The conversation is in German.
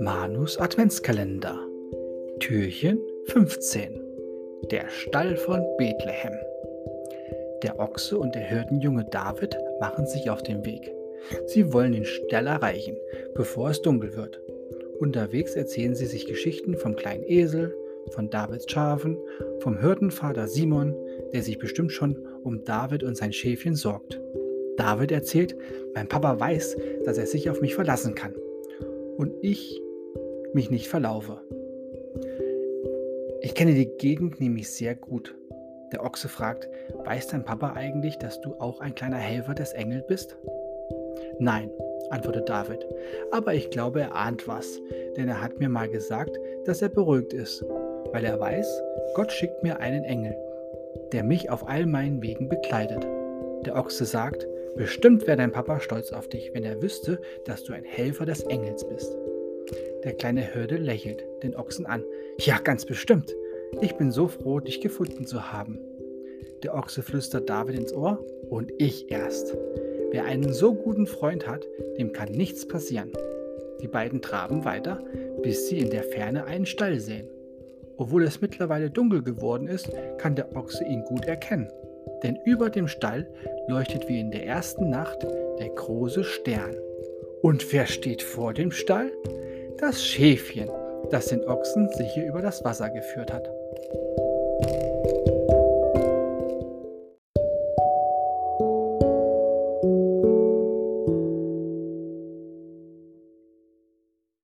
Manus Adventskalender Türchen 15 Der Stall von Bethlehem Der Ochse und der Hirtenjunge David machen sich auf den Weg. Sie wollen den Stall erreichen, bevor es dunkel wird. Unterwegs erzählen sie sich Geschichten vom kleinen Esel, von Davids Schafen, vom Hirtenvater Simon, der sich bestimmt schon um David und sein Schäfchen sorgt. David erzählt, mein Papa weiß, dass er sich auf mich verlassen kann und ich mich nicht verlaufe. Ich kenne die Gegend nämlich sehr gut. Der Ochse fragt, weiß dein Papa eigentlich, dass du auch ein kleiner Helfer des Engels bist? Nein, antwortet David, aber ich glaube, er ahnt was, denn er hat mir mal gesagt, dass er beruhigt ist, weil er weiß, Gott schickt mir einen Engel, der mich auf all meinen Wegen begleitet. Der Ochse sagt, bestimmt wäre dein Papa stolz auf dich, wenn er wüsste, dass du ein Helfer des Engels bist. Der kleine Hirte lächelt den Ochsen an. Ja, ganz bestimmt. Ich bin so froh, dich gefunden zu haben. Der Ochse flüstert David ins Ohr und ich erst. Wer einen so guten Freund hat, dem kann nichts passieren. Die beiden traben weiter, bis sie in der Ferne einen Stall sehen. Obwohl es mittlerweile dunkel geworden ist, kann der Ochse ihn gut erkennen denn über dem Stall leuchtet wie in der ersten Nacht der große Stern. Und wer steht vor dem Stall? Das Schäfchen, das den Ochsen sicher über das Wasser geführt hat.